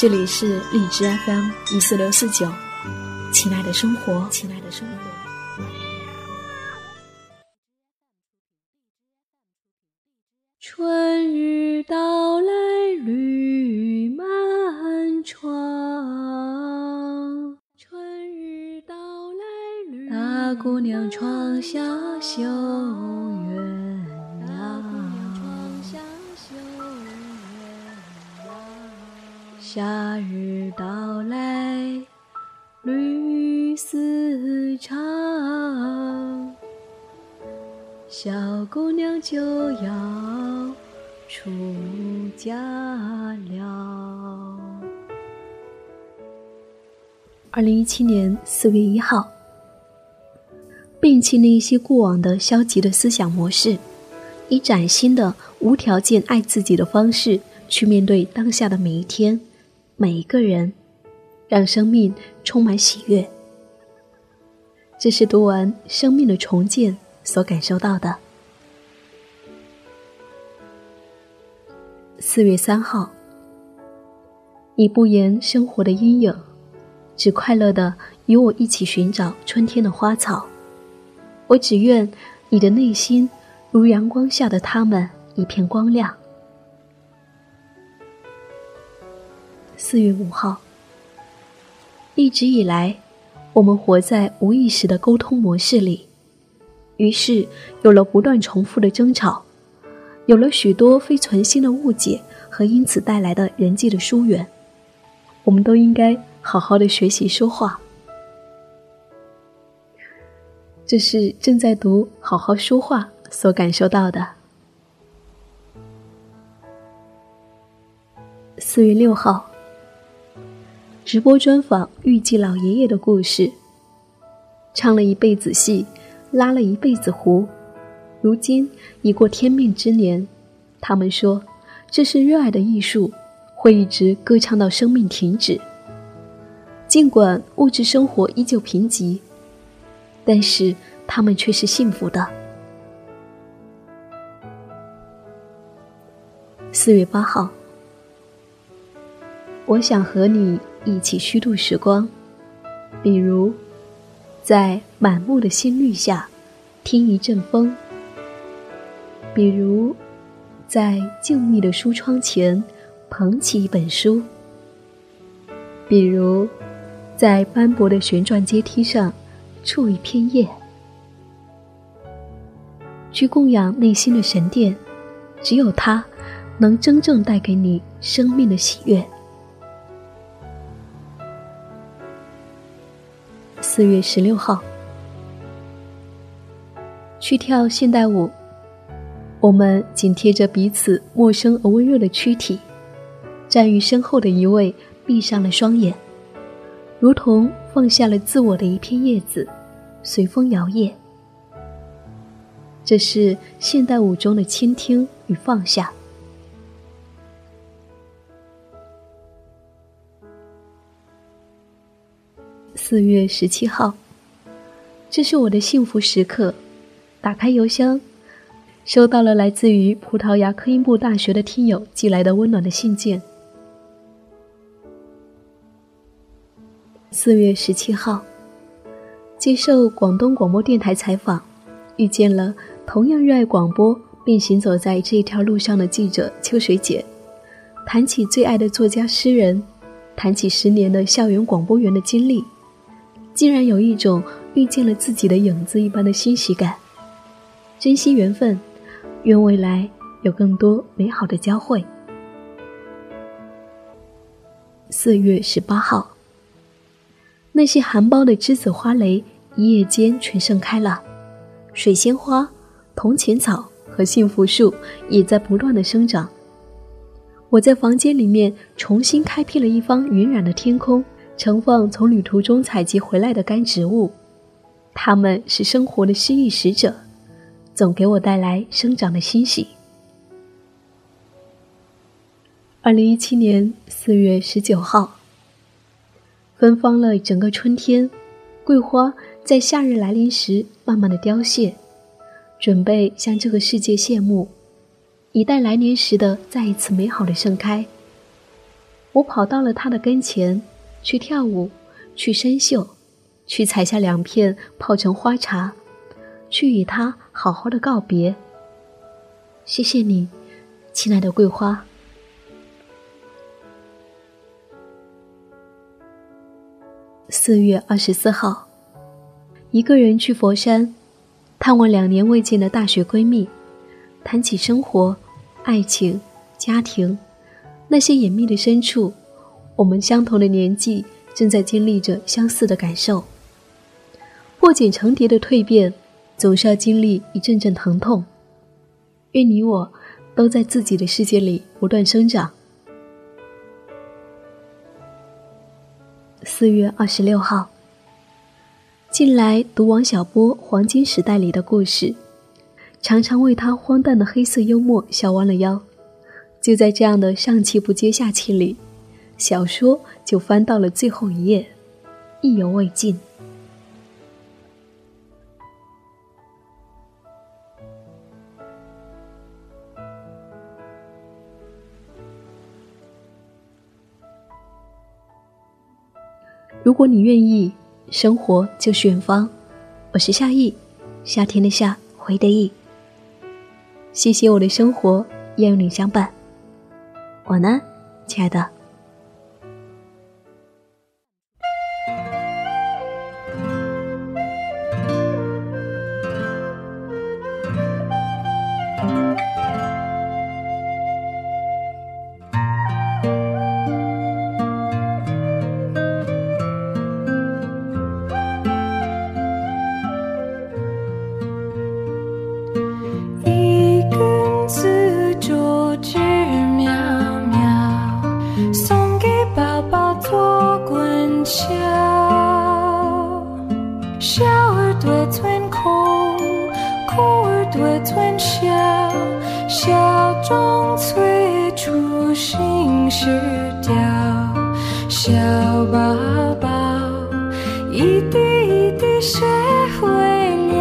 这里是荔枝 FM 一四六四九，亲爱的生活，亲爱的生活。春日到来绿满窗，春日到来绿。大姑娘窗下绣鸳。夏日到来，绿丝长，小姑娘就要出嫁了。二零一七年四月一号，摒弃那些过往的消极的思想模式，以崭新的无条件爱自己的方式去面对当下的每一天。每一个人，让生命充满喜悦。这是读完《生命的重建》所感受到的。四月三号，你不言生活的阴影，只快乐的与我一起寻找春天的花草。我只愿你的内心如阳光下的他们一片光亮。四月五号，一直以来，我们活在无意识的沟通模式里，于是有了不断重复的争吵，有了许多非存心的误解和因此带来的人际的疏远。我们都应该好好的学习说话。这是正在读《好好说话》所感受到的。四月六号。直播专访预计老爷爷的故事，唱了一辈子戏，拉了一辈子胡，如今已过天命之年。他们说，这是热爱的艺术，会一直歌唱到生命停止。尽管物质生活依旧贫瘠，但是他们却是幸福的。四月八号，我想和你。一起虚度时光，比如，在满目的新绿下，听一阵风；比如，在静谧的书窗前，捧起一本书；比如，在斑驳的旋转阶梯上，触一片叶。去供养内心的神殿，只有它，能真正带给你生命的喜悦。四月十六号，去跳现代舞。我们紧贴着彼此陌生而温热的躯体，站于身后的一位闭上了双眼，如同放下了自我的一片叶子，随风摇曳。这是现代舞中的倾听与放下。四月十七号，这是我的幸福时刻。打开邮箱，收到了来自于葡萄牙科音布大学的听友寄来的温暖的信件。四月十七号，接受广东广播电台采访，遇见了同样热爱广播并行走在这一条路上的记者秋水姐，谈起最爱的作家诗人，谈起十年的校园广播员的经历。竟然有一种遇见了自己的影子一般的欣喜感，珍惜缘分，愿未来有更多美好的交汇。四月十八号，那些含苞的栀子花蕾一夜间全盛开了，水仙花、铜钱草和幸福树也在不断的生长。我在房间里面重新开辟了一方云染的天空，盛放从旅途中采集回来的干植物，它们是生活的诗意使者，总给我带来生长的欣喜。二零一七年四月十九号，芬芳了整个春天，桂花在夏日来临时慢慢的凋谢，准备向这个世界谢幕。以待来年时的再一次美好的盛开。我跑到了他的跟前，去跳舞，去深嗅，去采下两片泡成花茶，去与他好好的告别。谢谢你，亲爱的桂花。四月二十四号，一个人去佛山，探望两年未见的大学闺蜜。谈起生活、爱情、家庭，那些隐秘的深处，我们相同的年纪正在经历着相似的感受。破茧成蝶的蜕变，总是要经历一阵阵疼痛。愿你我都在自己的世界里不断生长。四月二十六号，近来读王小波《黄金时代》里的故事。常常为他荒诞的黑色幽默笑弯了腰，就在这样的上气不接下气里，小说就翻到了最后一页，意犹未尽。如果你愿意，生活就是远方。我是夏意，夏天的夏，回的意。谢谢我的生活，愿有你相伴。晚安，亲爱的。对春宵，小钟催促新时调，小宝宝一滴一滴学会了，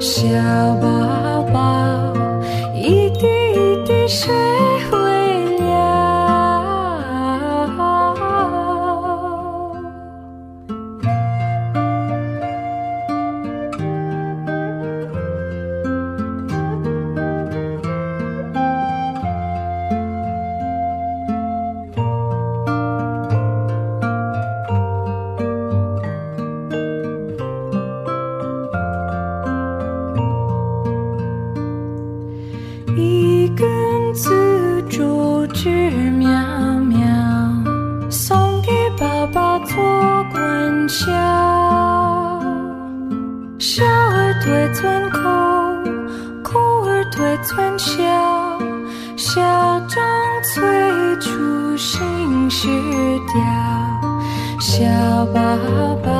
小宝。笑，笑儿对村哭，哭儿对村笑，笑中催促心事凋，笑宝宝。